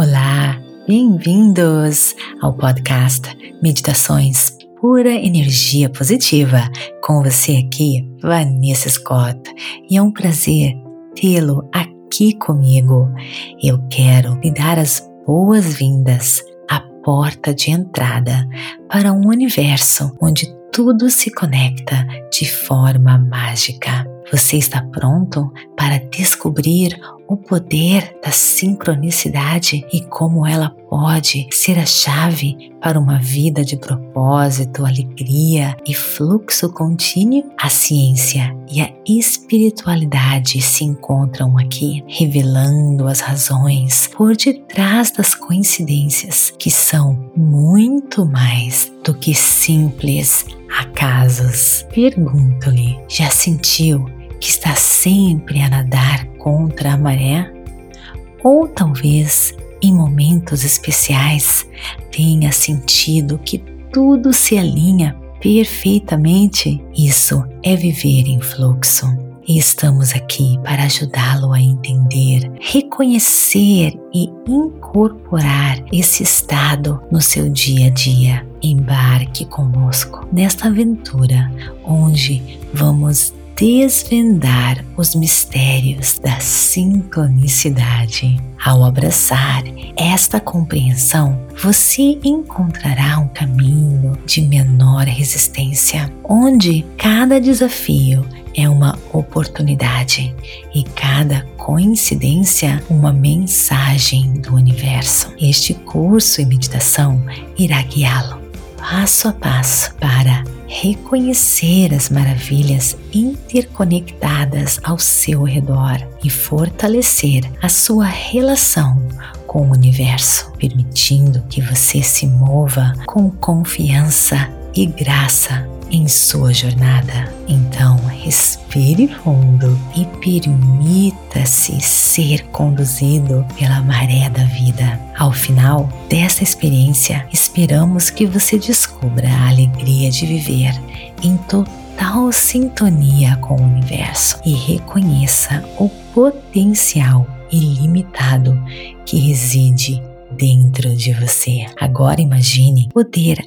Olá, bem-vindos ao podcast Meditações Pura Energia Positiva. Com você aqui, Vanessa Scott, e é um prazer tê-lo aqui comigo. Eu quero lhe dar as boas-vindas à porta de entrada para um universo onde tudo se conecta de forma mágica. Você está pronto para descobrir o poder da sincronicidade e como ela pode ser a chave para uma vida de propósito, alegria e fluxo contínuo? A ciência e a espiritualidade se encontram aqui, revelando as razões por detrás das coincidências, que são muito mais do que simples acasos. Pergunto-lhe: já sentiu que está sempre a nadar contra a maré? Ou talvez em momentos especiais tenha sentido que tudo se alinha perfeitamente? Isso é viver em fluxo. E estamos aqui para ajudá-lo a entender, reconhecer e incorporar esse estado no seu dia a dia. Embarque conosco nesta aventura onde vamos desvendar os mistérios da sincronicidade. Ao abraçar esta compreensão, você encontrará um caminho de menor resistência, onde cada desafio é uma oportunidade e cada coincidência uma mensagem do universo. Este curso e meditação irá guiá-lo passo a passo para reconhecer as maravilhas interconectadas ao seu redor e fortalecer a sua relação com o universo, permitindo que você se mova com confiança e graça em sua jornada. Então, respire fundo e permita-se ser conduzido pela maré da vida. Ao final desta experiência, esperamos que você descubra a alegria de viver em total sintonia com o universo e reconheça o potencial ilimitado que reside dentro de você. Agora imagine poder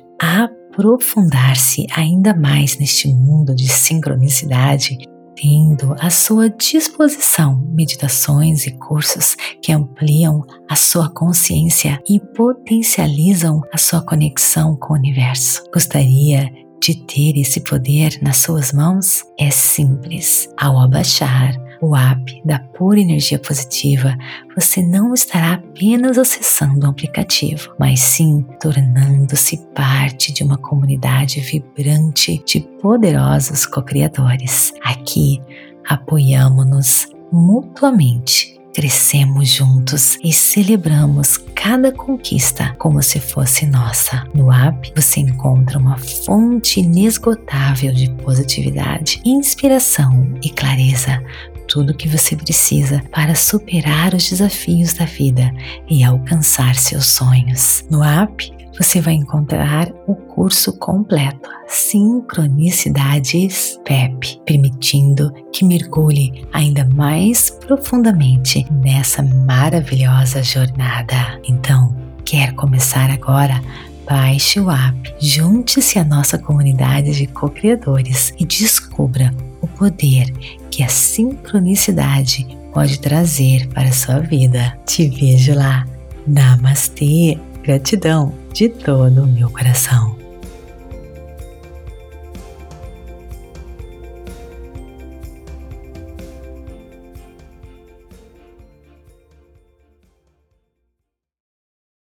aprofundar-se ainda mais neste mundo de sincronicidade, tendo à sua disposição meditações e cursos que ampliam a sua consciência e potencializam a sua conexão com o universo. Gostaria de ter esse poder nas suas mãos? É simples. Ao abaixar o app da Pura Energia Positiva, você não estará apenas acessando o aplicativo, mas sim tornando-se parte de uma comunidade vibrante de poderosos co-criadores. Aqui apoiamos-nos mutuamente crescemos juntos e celebramos cada conquista como se fosse nossa. No app você encontra uma fonte inesgotável de positividade, inspiração e clareza tudo o que você precisa para superar os desafios da vida e alcançar seus sonhos. No app, você vai encontrar o curso completo Sincronicidades PEP, permitindo que mergulhe ainda mais profundamente nessa maravilhosa jornada. Então, quer começar agora? Baixe o app, junte-se à nossa comunidade de co-criadores e descubra o poder que a sincronicidade pode trazer para a sua vida. Te vejo lá. Namastê! Gratidão de todo o meu coração.